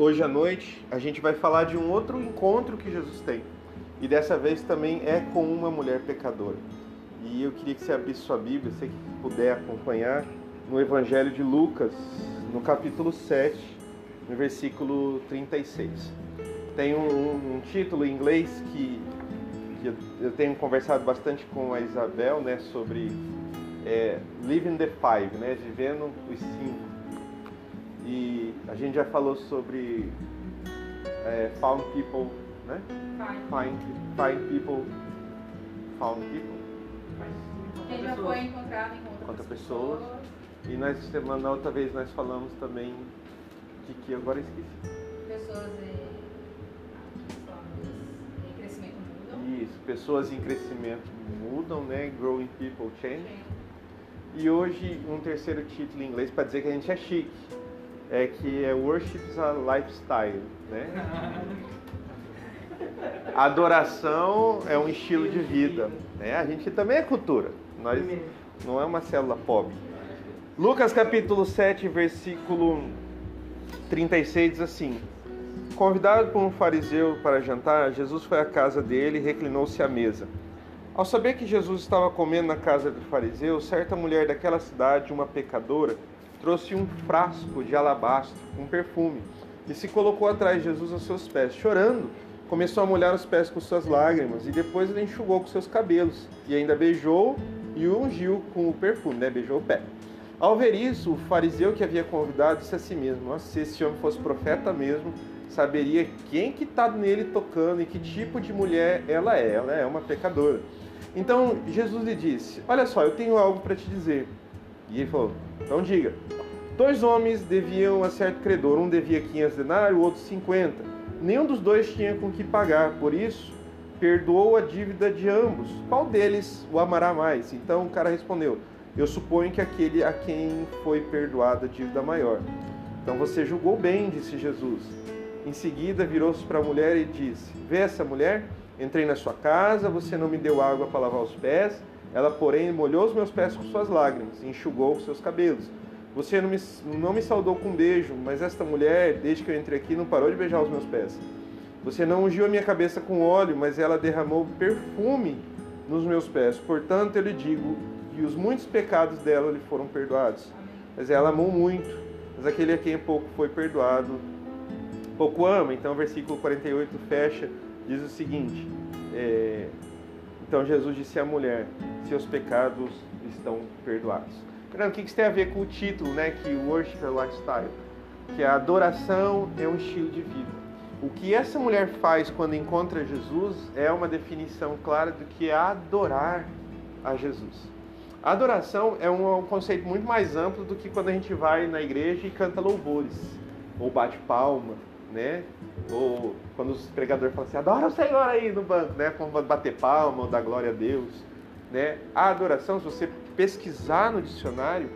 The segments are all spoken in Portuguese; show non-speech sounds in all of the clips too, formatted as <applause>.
hoje à noite a gente vai falar de um outro encontro que Jesus tem. E dessa vez também é com uma mulher pecadora. E eu queria que você abrisse sua Bíblia, se puder acompanhar, no Evangelho de Lucas, no capítulo 7, no versículo 36. Tem um, um título em inglês que, que, eu tenho conversado bastante com a Isabel, né, sobre é, Living the Five, né, vivendo os cinco. E a gente já falou sobre é, Found People, né? Find, find People, Found People. Quem já foi encontrado encontra, encontra pessoas. pessoas. E nós, semana, outra vez nós falamos também de que agora esqueci. Pessoas em, em crescimento mudam. Isso, pessoas em crescimento mudam, né? Growing people change. E hoje um terceiro título em inglês para dizer que a gente é chique. É que é Worship's a Lifestyle, né? <laughs> Adoração é um estilo de vida. Né? A gente também é cultura. Nós não é uma célula pobre. Lucas capítulo 7, versículo 36 diz assim: Convidado por um fariseu para jantar, Jesus foi à casa dele e reclinou-se à mesa. Ao saber que Jesus estava comendo na casa do fariseu, certa mulher daquela cidade, uma pecadora, trouxe um frasco de alabastro com perfume e se colocou atrás de Jesus aos seus pés, chorando. Começou a molhar os pés com suas lágrimas e depois ele enxugou com seus cabelos e ainda beijou e ungiu com o perfume, né? Beijou o pé. Ao ver isso, o fariseu que havia convidado disse a si mesmo: se esse homem fosse profeta mesmo, saberia quem que está nele tocando e que tipo de mulher ela é. Ela é uma pecadora. Então Jesus lhe disse: Olha só, eu tenho algo para te dizer. E ele falou: Então diga. Dois homens deviam a certo credor, um devia 500 denários, o outro 50. Nenhum dos dois tinha com que pagar, por isso perdoou a dívida de ambos. Qual deles o amará mais? Então o cara respondeu: eu suponho que aquele a quem foi perdoada a dívida maior. Então você julgou bem, disse Jesus. Em seguida virou-se para a mulher e disse: Vê essa mulher? Entrei na sua casa, você não me deu água para lavar os pés, ela, porém, molhou os meus pés com suas lágrimas e enxugou os seus cabelos. Você não me, não me saudou com um beijo, mas esta mulher, desde que eu entrei aqui, não parou de beijar os meus pés. Você não ungiu a minha cabeça com óleo, mas ela derramou perfume nos meus pés. Portanto, eu lhe digo: e os muitos pecados dela lhe foram perdoados. Mas ela amou muito, mas aquele a quem pouco foi perdoado, pouco ama. Então, o versículo 48 fecha, diz o seguinte: é, Então Jesus disse à mulher: Seus pecados estão perdoados. Fernando, o que isso tem a ver com o título, né? Que worship é lifestyle, que a adoração é um estilo de vida. O que essa mulher faz quando encontra Jesus é uma definição clara do que é adorar a Jesus. A adoração é um conceito muito mais amplo do que quando a gente vai na igreja e canta louvores, ou bate palma, né? Ou quando os pregadores falam assim, adora o Senhor aí no banco, né? Como bater palma ou dar glória a Deus, né? A adoração, se você pesquisar no dicionário,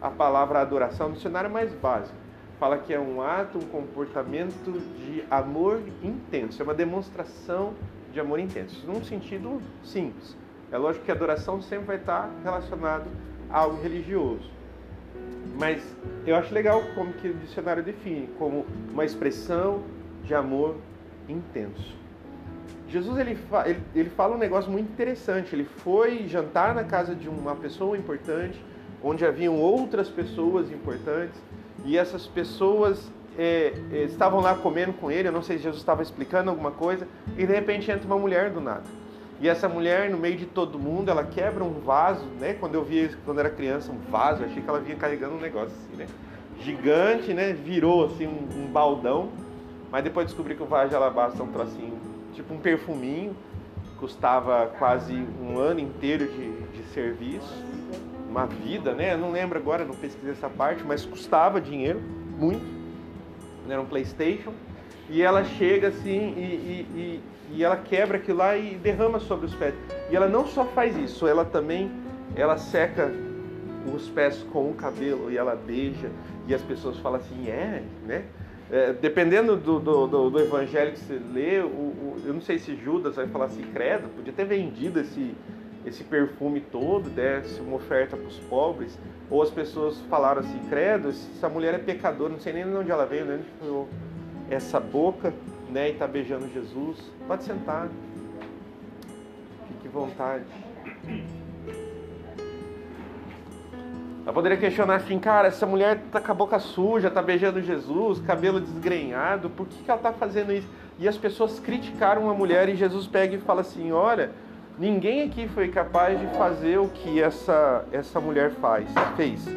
a palavra adoração, no dicionário mais básico, fala que é um ato, um comportamento de amor intenso, é uma demonstração de amor intenso, num sentido simples. É lógico que a adoração sempre vai estar relacionado a algo religioso. Mas eu acho legal como que o dicionário define, como uma expressão de amor intenso. Jesus ele, ele, ele fala um negócio muito interessante. Ele foi jantar na casa de uma pessoa importante, onde haviam outras pessoas importantes, e essas pessoas é, é estavam lá comendo com ele. Eu não sei se Jesus estava explicando alguma coisa, e de repente entra uma mulher do nada. E essa mulher, no meio de todo mundo, ela quebra um vaso, né? Quando eu vi quando era criança, um vaso, achei que ela vinha carregando um negócio assim, né? Gigante, né? Virou assim um, um baldão. Mas depois descobri que o vaso de alabastro é um trocinho, tipo um perfuminho. Custava quase um ano inteiro de, de serviço. Uma vida, né? Eu não lembro agora, não pesquisei essa parte, mas custava dinheiro, muito. Era um Playstation. E ela chega assim e, e, e ela quebra aquilo lá e derrama sobre os pés. E ela não só faz isso, ela também ela seca os pés com o cabelo e ela beija e as pessoas falam assim, é, né? É, dependendo do, do, do, do, evangelho que você lê, o, o, eu não sei se Judas vai falar assim, credo, podia ter vendido esse, esse perfume todo, desse uma oferta para os pobres, ou as pessoas falaram assim, credo, essa mulher é pecadora, não sei nem de onde ela veio, né? Essa boca, né, e está beijando Jesus. Pode sentar. Fique à vontade. Eu poderia questionar assim, cara, essa mulher tá com a boca suja, tá beijando Jesus, cabelo desgrenhado, por que, que ela tá fazendo isso? E as pessoas criticaram a mulher e Jesus pega e fala assim, olha, ninguém aqui foi capaz de fazer o que essa, essa mulher faz, fez.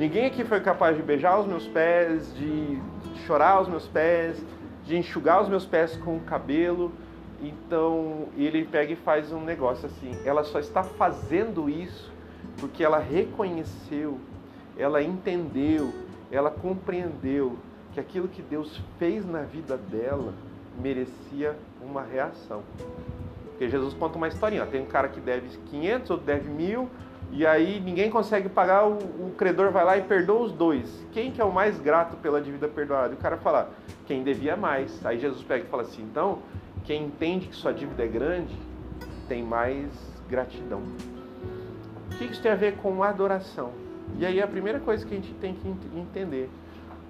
Ninguém aqui foi capaz de beijar os meus pés, de chorar os meus pés, de enxugar os meus pés com o cabelo. Então ele pega e faz um negócio assim. Ela só está fazendo isso porque ela reconheceu, ela entendeu, ela compreendeu que aquilo que Deus fez na vida dela merecia uma reação. Porque Jesus conta uma historinha: tem um cara que deve 500, outro deve mil, e aí ninguém consegue pagar, o, o, credor vai lá e perdoa os dois. Quem que é o mais grato pela dívida perdoada? E o cara fala: quem devia mais. Aí Jesus pega e fala assim: então, quem entende que sua dívida é grande, tem mais gratidão que isso tem a ver com adoração? E aí a primeira coisa que a gente tem que entender,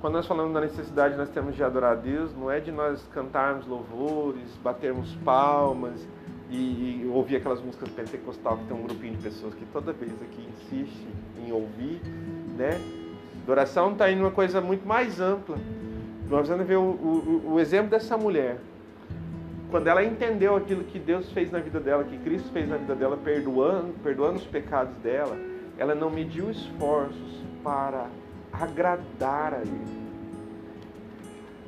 quando nós falamos da necessidade nós temos de adorar a Deus, não é de nós cantarmos louvores, batermos palmas e, e ouvir aquelas músicas pentecostal que tem um grupinho de pessoas que toda vez aqui insiste em ouvir, né? Adoração está indo uma coisa muito mais ampla. Nós vamos ver o, o, o exemplo dessa mulher quando ela entendeu aquilo que Deus fez na vida dela, que Cristo fez na vida dela, perdoando, perdoando os pecados dela, ela não mediu esforços para agradar a Ele.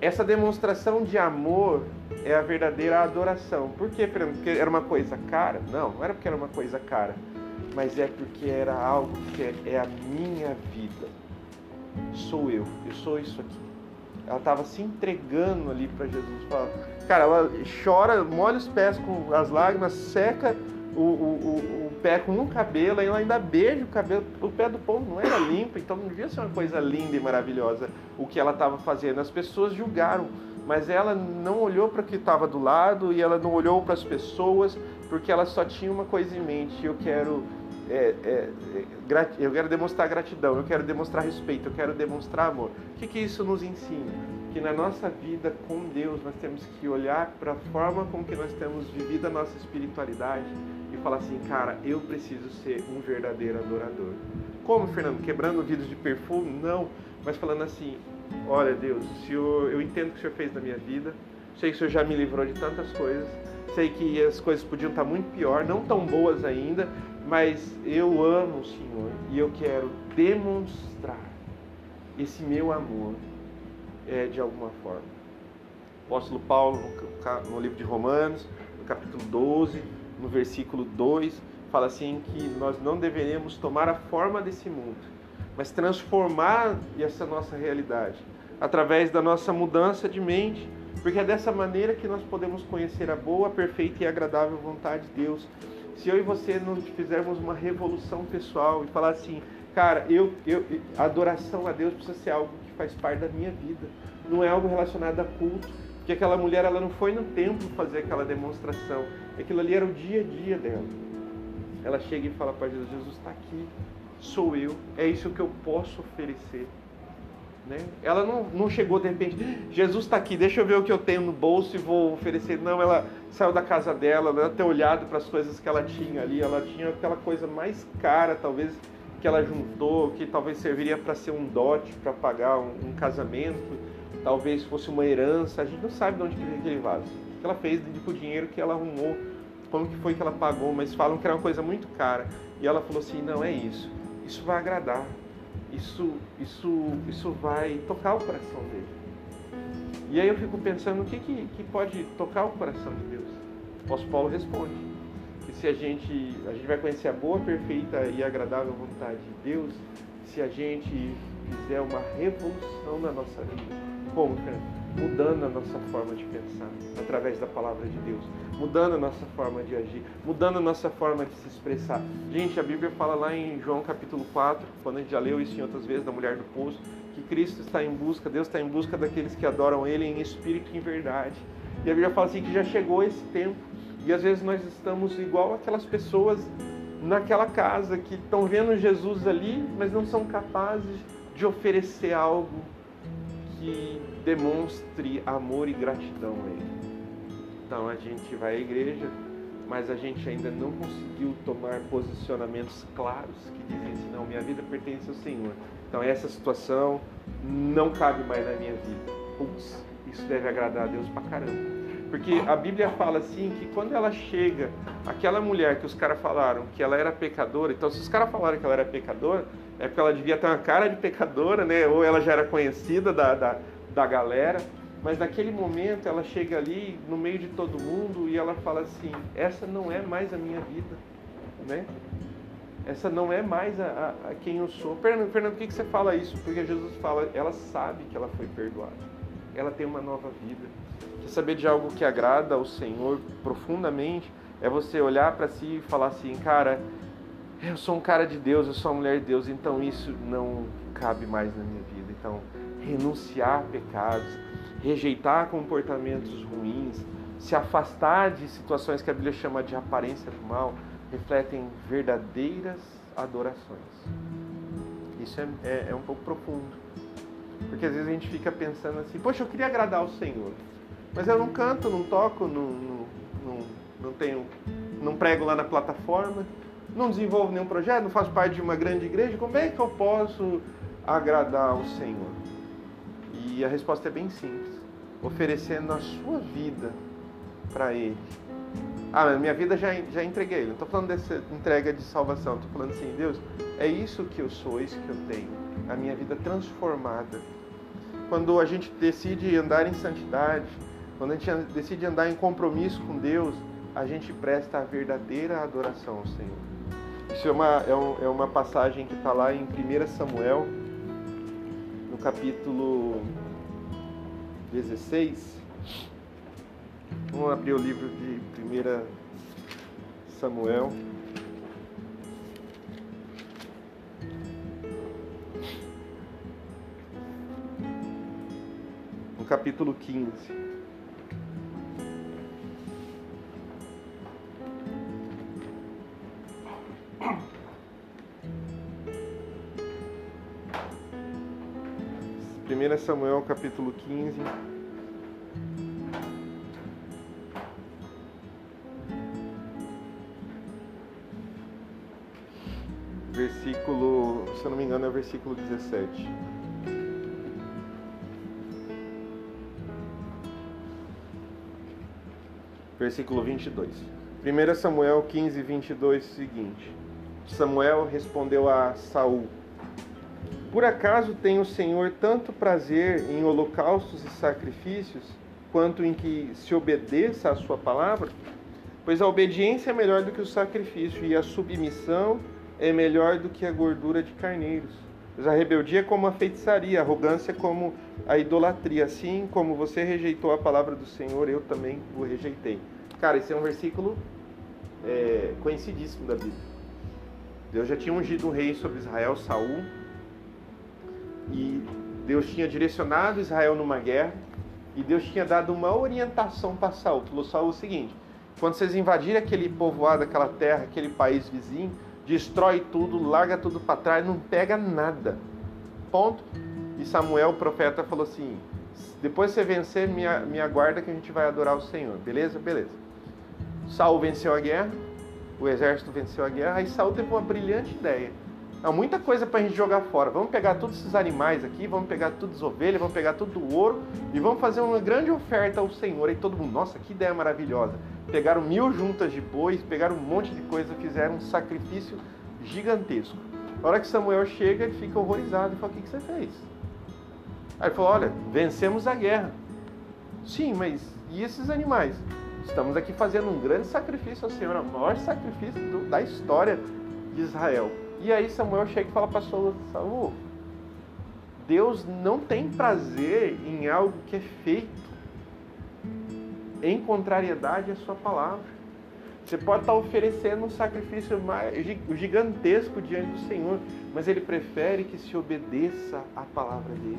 Essa demonstração de amor é a verdadeira adoração. Por quê? Porque era uma coisa cara? Não, não era porque era uma coisa cara, mas é porque era algo que é, a minha vida. Sou eu, eu sou isso aqui. Ela estava se entregando ali para Jesus. Cara, ela chora, molha os pés com as lágrimas, seca o, o, o, pé com um cabelo, ela ainda beija o cabelo. O pé do povo não era limpo, então não devia ser uma coisa linda e maravilhosa o que ela estava fazendo. As pessoas julgaram, mas ela não olhou para o que estava do lado e ela não olhou para as pessoas, porque ela só tinha uma coisa em mente: eu quero é, é, é, eu quero demonstrar gratidão, eu quero demonstrar respeito, eu quero demonstrar amor. O que, que isso nos ensina? Que na nossa vida com Deus nós temos que olhar para a forma com que nós temos vivido a nossa espiritualidade e falar assim, cara, eu preciso ser um verdadeiro adorador. Como, Fernando? Quebrando vidros de perfume? Não, mas falando assim, olha Deus, o Senhor, eu entendo o que o Senhor fez na minha vida, sei que o Senhor já me livrou de tantas coisas, sei que as coisas podiam estar muito pior, não tão boas ainda, mas eu amo o Senhor e eu quero demonstrar esse meu amor é, de alguma forma. O apóstolo Paulo, no, livro de Romanos, no capítulo 12, no versículo 2, fala assim que nós não deveremos tomar a forma desse mundo, mas transformar essa nossa realidade através da nossa mudança de mente, porque é dessa maneira que nós podemos conhecer a boa, perfeita e agradável vontade de Deus se eu e você não fizermos uma revolução pessoal e falar assim, cara, eu, eu, a adoração a Deus precisa ser algo que faz parte da minha vida, não é algo relacionado a culto, porque aquela mulher ela não foi no templo fazer aquela demonstração, aquilo ali era o dia a dia dela. Ela chega e fala para Jesus, Jesus está aqui, sou eu, é isso que eu posso oferecer. Né? Ela não, não chegou de repente, Jesus está aqui, deixa eu ver o que eu tenho no bolso e vou oferecer. Não, ela saiu da casa dela, ela ter olhado para as coisas que ela tinha ali, ela tinha aquela coisa mais cara, talvez, que ela juntou, que talvez serviria para ser um dote, para pagar um, um, casamento, talvez fosse uma herança. A gente não sabe de onde que veio aquele vaso. O que ela fez com o dinheiro que ela arrumou, como que foi que ela pagou, mas falam que era uma coisa muito cara. E ela falou assim: não é isso, isso vai agradar isso, isso, isso vai tocar o coração dele. E aí eu fico pensando o que, que, que pode tocar o coração de Deus. O apóstolo Paulo responde que se a gente, a gente vai conhecer a boa, perfeita e agradável vontade de Deus, se a gente fizer uma revolução na nossa vida. Como, cara? mudando a nossa forma de pensar através da palavra de Deus, mudando a nossa forma de agir, mudando a nossa forma de se expressar. Gente, a Bíblia fala lá em João capítulo 4, quando a gente já leu isso em outras vezes, da mulher do poço, que Cristo está em busca, Deus está em busca daqueles que adoram Ele em espírito e em verdade. E a Bíblia fala assim que já chegou esse tempo, e às vezes nós estamos igual aquelas pessoas naquela casa que estão vendo Jesus ali, mas não são capazes de oferecer algo que demonstre amor e gratidão a Ele. Então a gente vai à igreja, mas a gente ainda não conseguiu tomar posicionamentos claros que dizem assim, não, minha vida pertence ao Senhor. Então essa situação não cabe mais na minha vida. Putz, isso deve agradar a Deus pra caramba. Porque a Bíblia fala assim que quando ela chega, aquela mulher que os caras falaram que ela era pecadora, então se os caras falaram que ela era pecadora, é porque ela devia ter uma cara de pecadora, né? Ou ela já era conhecida da, da, da galera. Mas naquele momento ela chega ali no meio de todo mundo e ela fala assim: essa não é mais a minha vida, né? Essa não é mais a, a, a quem eu sou. Fernando, Fernando, por que, que você fala isso? Porque Jesus fala, ela sabe que ela foi perdoada. Ela tem uma nova vida. Quer saber de algo que agrada ao Senhor profundamente? É você olhar para si e falar assim, cara, eu sou um cara de Deus, eu sou uma mulher de Deus, então isso não cabe mais na minha vida. Então, renunciar a pecados, rejeitar comportamentos ruins, se afastar de situações que a Bíblia chama de aparência do mal, refletem verdadeiras adorações. Isso é, é, é um pouco profundo. Porque às vezes a gente fica pensando assim, poxa, eu queria agradar ao Senhor. Mas eu não canto, não toco, não, não, não, não tenho, não prego lá na plataforma, não desenvolvo nenhum projeto, não faço parte de uma grande igreja. Como é que eu posso agradar ao Senhor? E a resposta é bem simples: oferecendo a sua vida para Ele. Ah, mas minha vida já, já entreguei. Não estou falando dessa entrega de salvação. Estou falando assim, Deus, é isso que eu sou, é isso que eu tenho. A minha vida transformada. Quando a gente decide andar em santidade, quando a gente decide andar em compromisso com Deus, a gente presta a verdadeira adoração ao Senhor. Isso é uma, é, um, é uma passagem que está lá em 1 Samuel, no capítulo 16. Vamos abrir o livro de 1 Samuel. No capítulo 15. Primeira Samuel capítulo 15. Versículo, se eu não me engano, é o versículo 17. Versículo 22. 1 Samuel 15, 22, seguinte. Samuel respondeu a Saul: Por acaso tem o Senhor tanto prazer em holocaustos e sacrifícios, quanto em que se obedeça à sua palavra? Pois a obediência é melhor do que o sacrifício, e a submissão é melhor do que a gordura de carneiros. Pois a rebeldia é como a feitiçaria, a arrogância é como a idolatria. Assim como você rejeitou a palavra do Senhor, eu também o rejeitei. Cara, esse é um versículo é, conhecidíssimo da Bíblia. Deus já tinha ungido um rei sobre Israel, Saul, e Deus tinha direcionado Israel numa guerra, e Deus tinha dado uma orientação para Saul. Falou Saul o seguinte: quando vocês invadirem aquele povoado, aquela terra, aquele país vizinho, destrói tudo, larga tudo para trás, não pega nada. Ponto. E Samuel, o profeta, falou assim: depois você vencer, me, me aguarda que a gente vai adorar o Senhor. Beleza? Beleza. Saul venceu a guerra, o exército venceu a guerra, aí Saul teve uma brilhante ideia. Há muita coisa para a gente jogar fora. Vamos pegar todos esses animais aqui, vamos pegar todas as ovelhas, vamos pegar todo o ouro e vamos fazer uma grande oferta ao Senhor. E todo mundo, nossa, que ideia maravilhosa. Pegaram mil juntas de bois, pegaram um monte de coisa, fizeram um sacrifício gigantesco. Na hora que Samuel chega, ele fica horrorizado e fala: O que, que você fez? Aí ele falou: Olha, vencemos a guerra. Sim, mas e esses animais? Estamos aqui fazendo um grande sacrifício ao Senhor, o maior sacrifício do, da história de Israel. E aí Samuel chega e fala para Saul, Saul, Deus não tem prazer em algo que é feito em contrariedade à sua palavra. Você pode estar oferecendo um sacrifício gigantesco diante do Senhor, mas Ele prefere que se obedeça à palavra dele.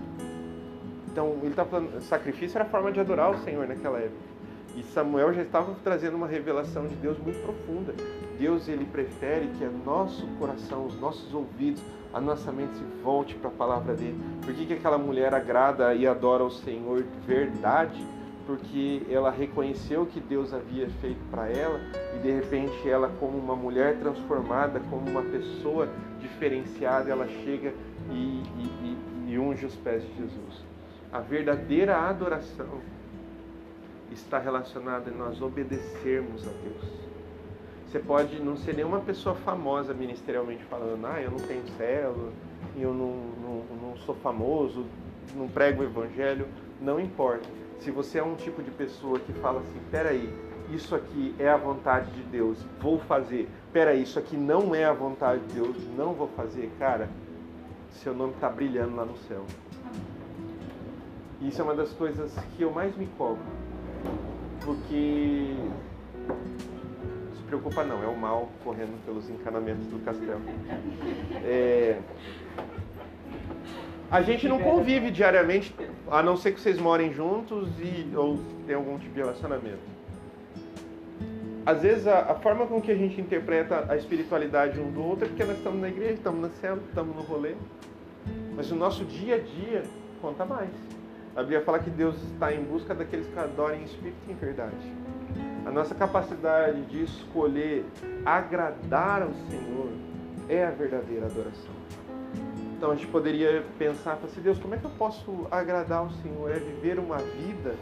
Então, ele está falando, sacrifício era a forma de adorar o Senhor naquela época. E Samuel já estava trazendo uma revelação de Deus muito profunda. Deus ele prefere que o nosso coração, os nossos ouvidos, a nossa mente se volte para a palavra dele. Por que, que aquela mulher agrada e adora o Senhor de verdade? Porque ela reconheceu que Deus havia feito para ela e de repente ela, como uma mulher transformada, como uma pessoa diferenciada, ela chega e, e, e, e unge os pés de Jesus. A verdadeira adoração está relacionada em nós obedecermos a Deus. Você pode não ser nenhuma pessoa famosa ministerialmente falando, ah, eu não tenho célula, eu não, não, não sou famoso, não prego o evangelho, não importa. Se você é um tipo de pessoa que fala assim, peraí, isso aqui é a vontade de Deus, vou fazer. Peraí, isso aqui não é a vontade de Deus, não vou fazer. Cara, seu nome está brilhando lá no céu. Isso é uma das coisas que eu mais me cobro. Porque se preocupa não, é o mal correndo pelos encanamentos do castelo. É... A gente não convive diariamente, a não ser que vocês morem juntos e, ou tem algum tipo de relacionamento. Às vezes a, a, forma com que a gente interpreta a espiritualidade um do outro é porque nós estamos na igreja, estamos na cela, estamos no rolê. Mas o nosso dia a dia conta mais. A Bíblia fala que Deus está em busca daqueles que adorem em espírito e em verdade. A nossa capacidade de escolher agradar ao Senhor é a verdadeira adoração. Então a gente poderia pensar, assim, Deus, como é que eu posso agradar ao Senhor? É viver uma vida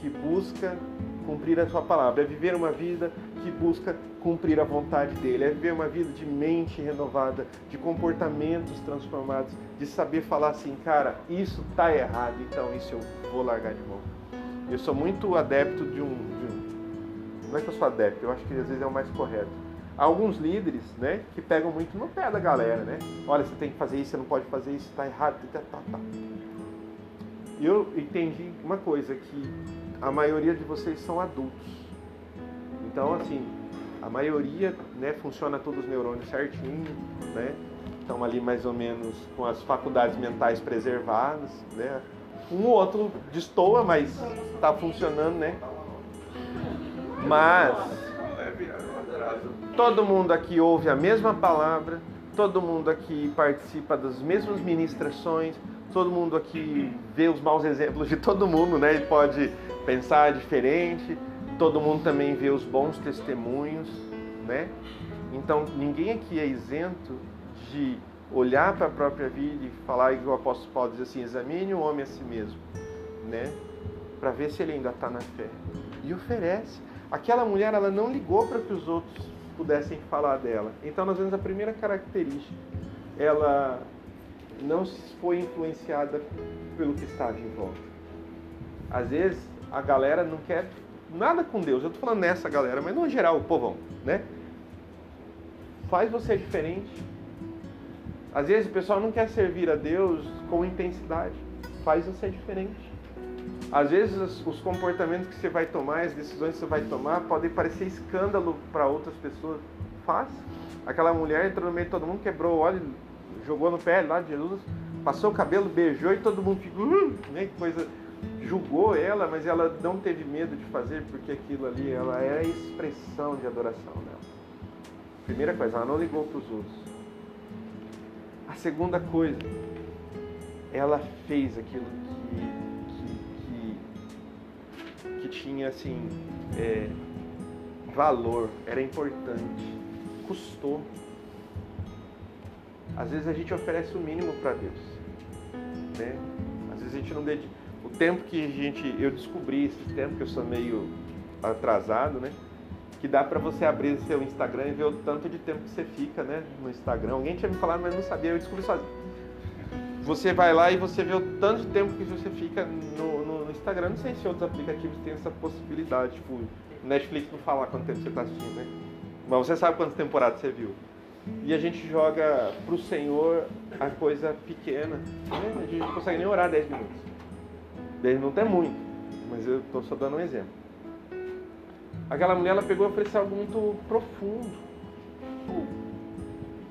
que busca cumprir a sua palavra, é viver uma vida que busca cumprir a vontade dele, é viver uma vida de mente renovada, de comportamentos transformados, de saber falar assim, cara, isso está errado, então isso eu vou largar de mão. Eu sou muito adepto de um, de um não é que eu sou adepto, eu acho que às vezes é o mais correto. Há alguns líderes, né, que pegam muito no pé da galera, né? Olha, você tem que fazer isso, você não pode fazer isso, está errado, tá, tá, tá. Eu entendi uma coisa, que a maioria de vocês são adultos. Então, assim, a maioria, né, funciona todos os neurônios certinho, né? Estão ali mais ou menos com as faculdades mentais preservadas, né? Um ou outro destoa, mas está funcionando, né? Mas todo mundo aqui ouve a mesma palavra, todo mundo aqui participa das mesmas ministrações, todo mundo aqui vê os maus exemplos de todo mundo, né? E pode pensar diferente. Todo mundo também vê os bons testemunhos, né? Então ninguém aqui é isento de olhar para a própria vida e falar igual o apóstolo Paulo diz assim: examine o homem a si mesmo, né? Para ver se ele ainda está na fé. E oferece. Aquela mulher, ela não ligou para que os outros pudessem falar dela. Então, nós vemos a primeira característica. Ela não foi influenciada pelo que estava em volta. Às vezes, a galera não quer nada com Deus. Eu estou falando nessa galera, mas no geral, o povão, né? Faz você diferente. Às vezes o pessoal não quer servir a Deus com intensidade. Faz você diferente. Às vezes os comportamentos que você vai tomar, as decisões que você vai tomar, podem parecer escândalo para outras pessoas. Faz. Aquela mulher entrou no meio de todo mundo, quebrou o óleo, jogou no pé lá de Jesus, passou o cabelo, beijou e todo mundo ficou, uh, né, coisa, julgou ela, mas ela não teve medo de fazer, porque aquilo ali, ela é a expressão de adoração dela. Primeira coisa, ela não ligou para os outros. A segunda coisa, ela fez aquilo que que tinha assim é, valor, era importante, custou. Às vezes a gente oferece o mínimo para Deus, né? Às vezes a gente não dedica. Tempo que a gente, eu descobri esse tempo que eu sou meio atrasado, né? Que dá para você abrir seu Instagram e ver o tanto de tempo que você fica, né? No Instagram. Alguém tinha me falado, mas não sabia. Eu descobri sozinho. Você vai lá e você vê o tanto de tempo que você fica no, Instagram, não sei se outros aplicativos têm essa possibilidade, tipo, Netflix não falar quanto tempo você está assistindo, né? Mas você sabe quantas temporadas você viu. E a gente joga pro Senhor a coisa pequena. Né? A gente não consegue nem orar 10 minutos. 10 minutos é muito, mas eu estou só dando um exemplo. Aquela mulher ela pegou e ofereceu algo muito profundo.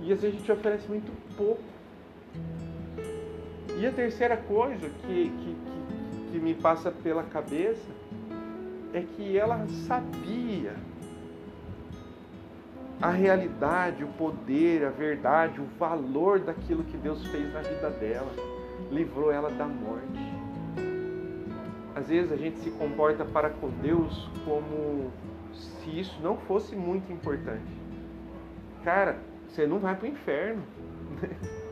E às vezes a gente oferece muito pouco. E a terceira coisa que, que, que que me passa pela cabeça é que ela sabia a realidade, o poder, a verdade, o valor daquilo que Deus fez na vida dela. Livrou ela da morte. Às vezes a gente se comporta para com Deus como se isso não fosse muito importante. Cara, você não vai para o inferno. <laughs>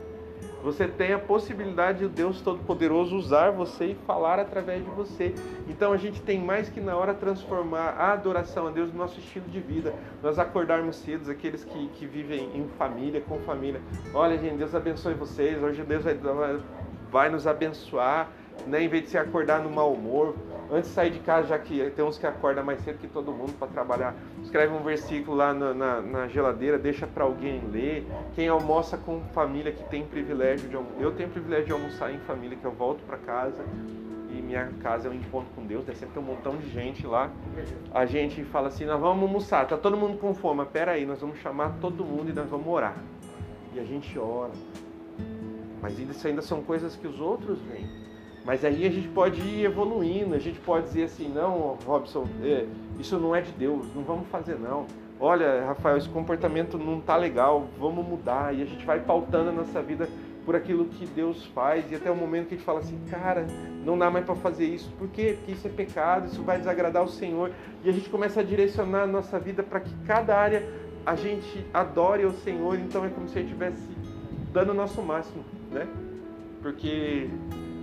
Você tem a possibilidade de Deus Todo-Poderoso usar você e falar através de você. Então a gente tem mais que na hora transformar a adoração a Deus no nosso estilo de vida. Nós acordarmos cedo, aqueles que, que vivem em família, com família. Olha, gente, Deus abençoe vocês. Hoje Deus vai, vai nos abençoar. Né? Em vez de se acordar no mau humor, antes de sair de casa, já que tem uns que acordam mais cedo que todo mundo para trabalhar, escreve um versículo lá na, na, na geladeira, deixa para alguém ler. Quem almoça com família que tem privilégio de almoçar, eu tenho privilégio de almoçar em família, que eu volto para casa e minha casa é um encontro com Deus, né? sempre tem um montão de gente lá. A gente fala assim, nós vamos almoçar, tá todo mundo com fome, mas peraí, nós vamos chamar todo mundo e nós vamos orar. E a gente ora. Mas isso ainda são coisas que os outros veem. Mas aí a gente pode ir evoluindo, a gente pode dizer assim, não, Robson, é, isso não é de Deus, não vamos fazer não. Olha, Rafael, esse comportamento não tá legal, vamos mudar. E a gente vai pautando a nossa vida por aquilo que Deus faz e até o momento que a gente fala assim, cara, não dá mais para fazer isso. Por quê? Porque isso é pecado, isso vai desagradar o Senhor. E a gente começa a direcionar a nossa vida para que cada área a gente adore o Senhor. Então é como se a gente estivesse dando o nosso máximo, né? Porque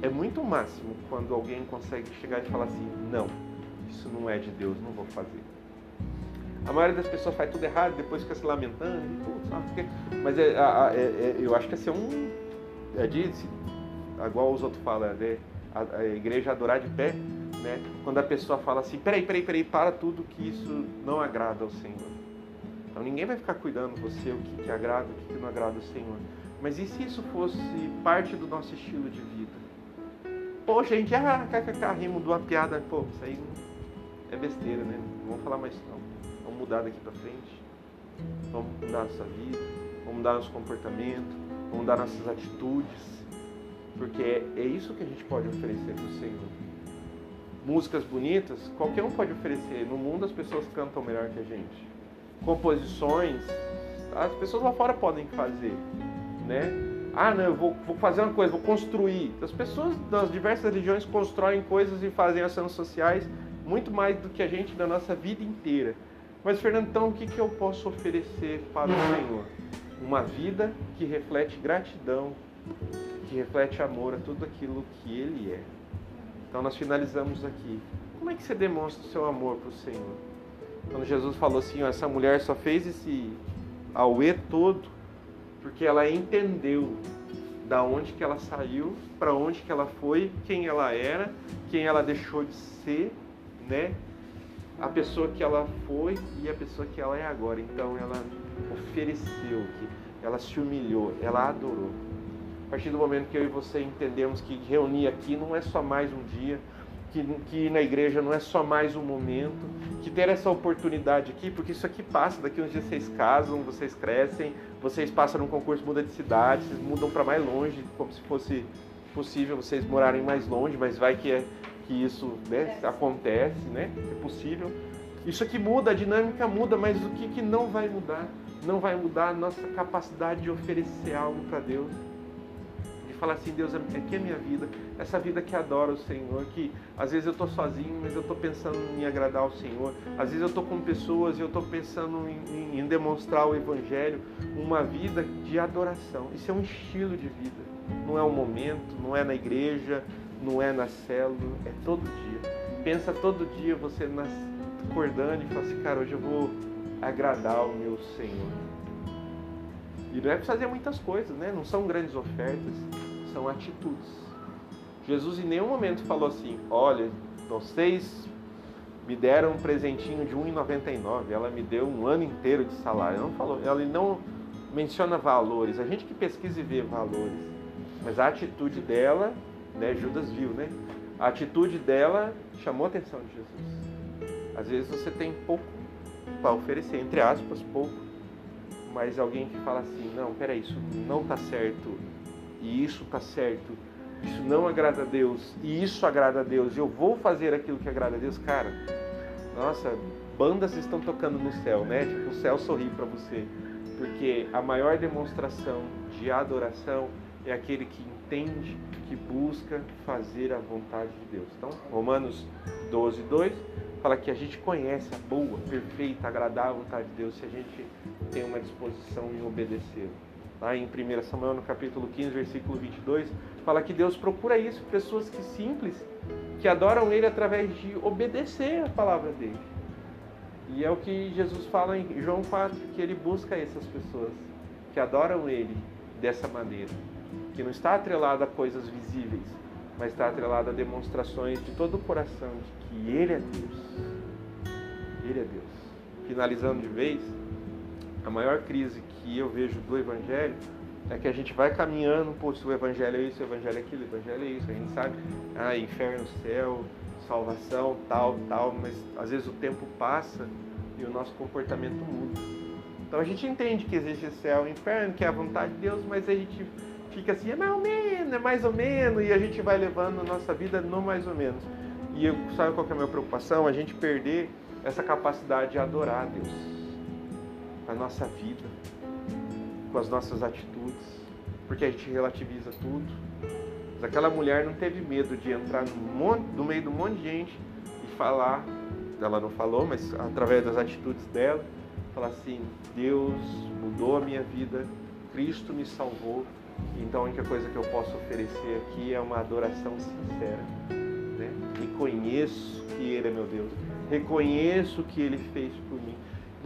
é muito máximo quando alguém consegue chegar e falar assim: não, isso não é de Deus, não vou fazer. A maioria das pessoas faz tudo errado, depois fica se lamentando, mas é, é, é, eu acho que é ser um. É disse, igual os outros falam, né? a, a igreja adorar de pé, né? quando a pessoa fala assim: peraí, peraí, peraí, para tudo que isso não agrada ao Senhor. Então ninguém vai ficar cuidando de você o que, que agrada, o que, que não agrada ao Senhor. Mas e se isso fosse parte do nosso estilo de vida? A gente, ah, kkk, rimo de uma piada, pô, isso aí é besteira, né? Não vamos falar mais não. Vamos mudar daqui para frente. Vamos mudar nossa vida, vamos mudar nosso comportamento, vamos mudar nossas atitudes. Porque é, é isso que a gente pode oferecer para o Senhor. Músicas bonitas, qualquer um pode oferecer. No mundo as pessoas cantam melhor que a gente. Composições, as pessoas lá fora podem fazer, né? Ah, não, eu vou, vou, fazer uma coisa, vou construir. As pessoas das diversas religiões constroem coisas e fazem ações sociais muito mais do que a gente na nossa vida inteira. Mas, Fernando, então o que, que eu posso oferecer para o Senhor? Uma vida que reflete gratidão, que reflete amor a tudo aquilo que Ele é. Então, nós finalizamos aqui. Como é que você demonstra o seu amor para o Senhor? Quando Jesus falou assim: essa mulher só fez esse auê todo porque ela entendeu da onde que ela saiu, para onde que ela foi, quem ela era, quem ela deixou de ser, né? A pessoa que ela foi e a pessoa que ela é agora. Então ela ofereceu, ela se humilhou, ela adorou. A partir do momento que eu e você entendemos que reunir aqui não é só mais um dia, que, que na igreja não é só mais um momento, que ter essa oportunidade aqui, porque isso aqui passa, daqui uns dias vocês casam, vocês crescem, vocês passam num concurso, muda de cidade, vocês mudam para mais longe, como se fosse possível vocês morarem mais longe, mas vai que, é, que isso né, acontece, né? É possível. Isso aqui muda, a dinâmica muda, mas o que, que não vai mudar? Não vai mudar a nossa capacidade de oferecer algo para Deus falar assim, Deus, aqui é a minha vida, essa vida que adora o Senhor, que às vezes eu estou sozinho, mas eu estou pensando em agradar ao Senhor, às vezes eu estou com pessoas e eu estou pensando em, em, demonstrar o Evangelho, uma vida de adoração. Isso é um estilo de vida, não é um momento, não é na igreja, não é na célula, é todo dia. Pensa todo dia você nas, acordando e fala assim, cara, hoje eu vou agradar o meu Senhor. E não é para fazer muitas coisas, né? Não são grandes ofertas são atitudes. Jesus em nenhum momento falou assim: olha, vocês me deram um presentinho de 1,99, ela me deu um ano inteiro de salário. Ela não falou, ela não menciona valores. A gente que pesquisa e vê valores, mas a atitude dela, né, Judas viu, né? A atitude dela chamou a atenção de Jesus. Às vezes você tem pouco para oferecer, entre aspas, pouco, mas alguém que fala assim, não, peraí, isso não está certo e isso está certo, isso não agrada a Deus, e isso agrada a Deus, eu vou fazer aquilo que agrada a Deus, cara, nossa, bandas estão tocando no céu, né? Tipo, o céu sorri para você. Porque a maior demonstração de adoração é aquele que entende, que busca fazer a vontade de Deus. Então, Romanos 12, 2 fala que a gente conhece a boa, perfeita, agradável vontade de Deus se a gente tem uma disposição em obedecer. Lá em 1 Samuel, no capítulo 15, versículo 22, fala que Deus procura isso, pessoas que simples, que adoram Ele através de obedecer a palavra dele. E é o que Jesus fala em João 4, que Ele busca essas pessoas que adoram Ele dessa maneira, que não está atrelado a coisas visíveis, mas está atrelado a demonstrações de todo o coração de que Ele é Deus. Ele é Deus. Finalizando de vez, a maior crise que eu vejo do Evangelho é que a gente vai caminhando, pô, se o Evangelho é isso, o Evangelho é aquilo, o Evangelho é isso, a gente sabe, ah, inferno, céu, salvação, tal, tal, mas às vezes o tempo passa e o nosso comportamento muda. Então a gente entende que existe céu e inferno, que é a vontade de Deus, mas a gente fica assim, é mais ou menos, é mais ou menos, e a gente vai levando a nossa vida no mais ou menos. E eu, sabe qual é a minha preocupação? A gente perder essa capacidade de adorar a Deus a nossa vida, com as nossas atitudes, porque a gente relativiza tudo. Mas aquela mulher não teve medo de entrar no, monte, no meio de um monte de gente e falar, ela não falou, mas através das atitudes dela, falar assim: Deus mudou a minha vida, Cristo me salvou, então a única coisa que eu posso oferecer aqui é uma adoração sincera. Né? Reconheço que Ele é meu Deus, reconheço o que Ele fez por mim,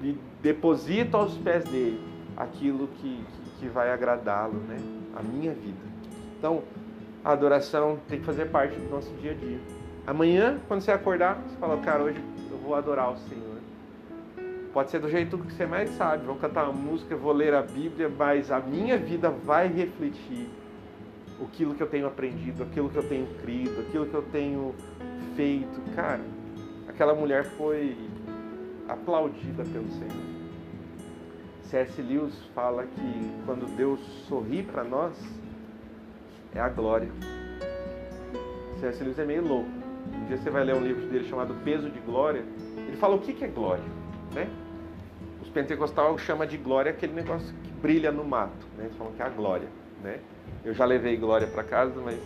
e deposito aos pés dele aquilo que, que vai agradá-lo, né? a minha vida. Então, a adoração tem que fazer parte do nosso dia a dia. Amanhã, quando você acordar, você fala, cara, hoje eu vou adorar o Senhor. Pode ser do jeito que você mais sabe. Vou cantar uma música, vou ler a Bíblia, mas a minha vida vai refletir aquilo que eu tenho aprendido, aquilo que eu tenho crido, aquilo que eu tenho feito. Cara, aquela mulher foi aplaudida pelo Senhor. C.S. Lewis fala que quando Deus sorri para nós, é a glória. C.S. Lewis é meio louco. Um dia você vai ler um livro dele chamado Peso de Glória. Ele fala o que é glória, né? pentecostal chama de glória aquele negócio que brilha no mato, né? Eles falam que é a glória, né? Eu já levei glória para casa, mas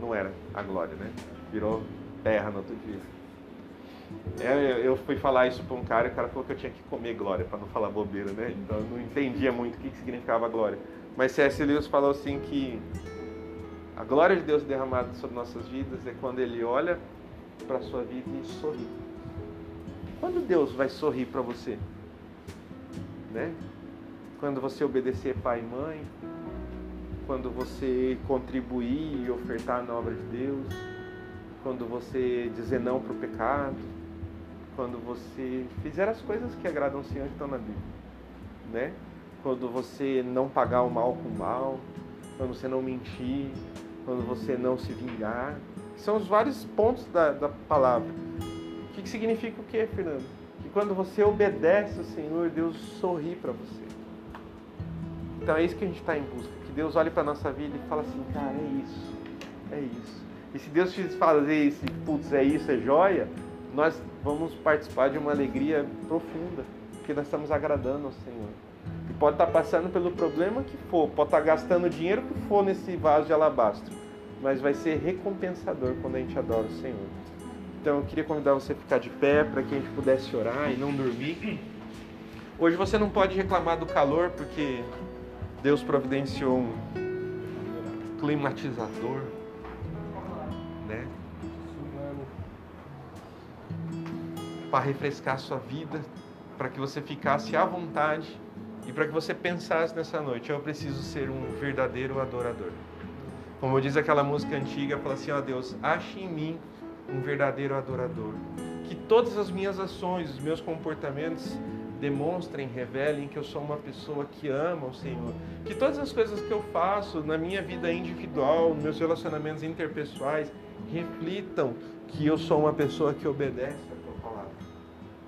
não era a glória, né? Virou terra no outro dia. É, eu fui falar isso para um cara e o cara falou que eu tinha que comer glória, para não falar bobeira, né? Então eu não entendia muito o que, que significava glória. Mas C.S. Lewis falou assim que a glória de Deus derramada sobre nossas vidas é quando Ele olha para a sua vida e sorri. Quando Deus vai sorrir para você? né? Quando você obedecer pai e mãe, quando você contribuir e ofertar na obra de Deus, quando você dizer não para o pecado, quando você fizer as coisas que agradam o Senhor que estão na Bíblia, né? Quando você não pagar o mal com o mal, quando você não mentir, quando você não se vingar. São os vários pontos da, da palavra. O que, que significa o que, Fernando? quando você obedece o Senhor, Deus sorri para você. Então é isso que a gente está em busca. Que Deus olhe para nossa vida e fala assim, cara, é isso. É isso. E se Deus te fazer esse, putz, é isso, é joia, nós vamos participar de uma alegria profunda. Porque nós estamos agradando ao Senhor. E pode estar passando pelo problema que for, pode estar gastando o dinheiro que for nesse vaso de alabastro. Mas vai ser recompensador quando a gente adora o Senhor. Então eu queria convidar você a ficar de pé para que a gente pudesse orar e não dormir. Hoje você não pode reclamar do calor porque Deus providenciou um climatizador, né? Para refrescar a sua vida, para que você ficasse à vontade e para que você pensasse nessa noite, eu preciso ser um verdadeiro adorador. Como diz aquela música antiga, fala assim, ó Deus, ache em mim um verdadeiro adorador. Que todas as minhas ações, os meus comportamentos demonstrem, revelem que eu sou uma pessoa que ama o Senhor. Que todas as coisas que eu faço na minha vida individual, nos meus relacionamentos interpessoais, reflitam que eu sou uma pessoa que obedece.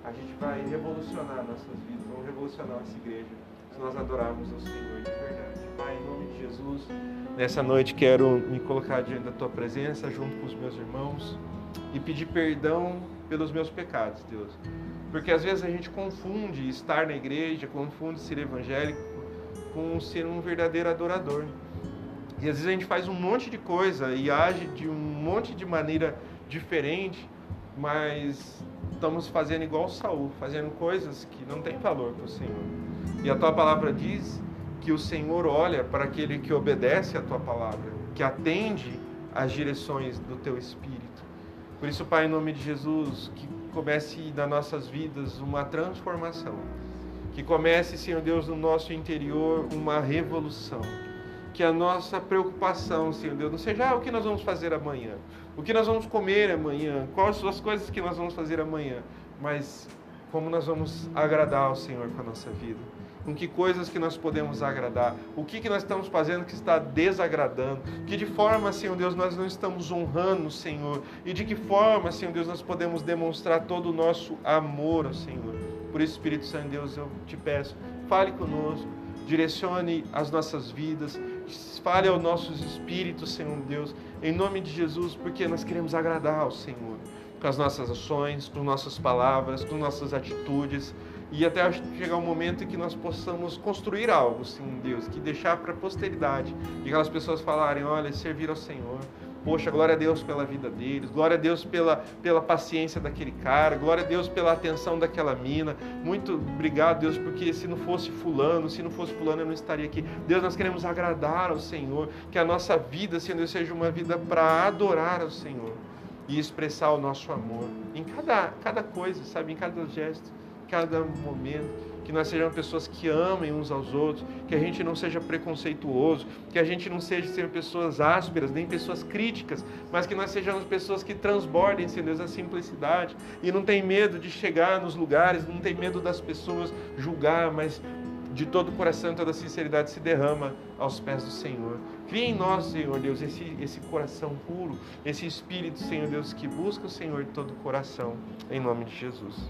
A gente vai revolucionar nossas vidas, vamos revolucionar essa igreja se nós adorarmos o Senhor de verdade. Pai, em nome de Jesus, nessa noite quero me colocar diante da tua presença junto com os meus irmãos e pedir perdão pelos meus pecados, Deus. Porque às vezes a gente confunde estar na igreja, confunde ser evangélico com ser um verdadeiro adorador. E às vezes a gente faz um monte de coisa e age de um monte de maneira diferente, mas estamos fazendo igual Saul, fazendo coisas que não têm valor para o Senhor. E a tua palavra diz que o Senhor olha para aquele que obedece a tua palavra, que atende às direções do teu espírito. Por isso, Pai, em nome de Jesus, que comece nas nossas vidas uma transformação. Que comece, Senhor Deus, no nosso interior uma revolução. Que a nossa preocupação, Senhor Deus, não seja ah, o que nós vamos fazer amanhã, o que nós vamos comer amanhã, quais as coisas que nós vamos fazer amanhã, mas como nós vamos agradar ao Senhor com a nossa vida? Com que coisas que nós podemos agradar, o que, que nós estamos fazendo que está desagradando, que de forma, Senhor Deus, nós não estamos honrando o Senhor, e de que forma, Senhor Deus, nós podemos demonstrar todo o nosso amor ao Senhor. Por isso, Espírito Santo Deus, eu te peço, fale conosco, direcione as nossas vidas, fale aos nossos espíritos, Senhor Deus, em nome de Jesus, porque nós queremos agradar ao Senhor com as nossas ações, com nossas palavras, com nossas atitudes e até chegar um momento em que nós possamos construir algo, sim, Deus, que deixar para a posteridade e aquelas pessoas falarem: olha, servir ao Senhor. Poxa, glória a Deus pela vida deles, glória a Deus pela, pela paciência daquele cara, glória a Deus pela atenção daquela mina. Muito obrigado, Deus, porque se não fosse Fulano, se não fosse Fulano, eu não estaria aqui. Deus, nós queremos agradar ao Senhor, que a nossa vida, Senhor seja uma vida para adorar ao Senhor e expressar o nosso amor em cada, cada coisa, sabe, em cada gesto cada momento. Que nós sejamos pessoas que amem uns aos outros, que a gente não seja preconceituoso, que a gente não seja ser pessoas ásperas, nem pessoas críticas, mas que nós sejamos pessoas que transbordem, Senhor Deus, a simplicidade e não tem medo de chegar nos lugares, não tem medo das pessoas julgar, mas de todo o coração, toda a sinceridade se derrama aos pés do Senhor. Cria em nós, Senhor Deus, esse, esse coração puro, esse espírito, Senhor Deus, que busca o Senhor de todo o coração, em nome de Jesus.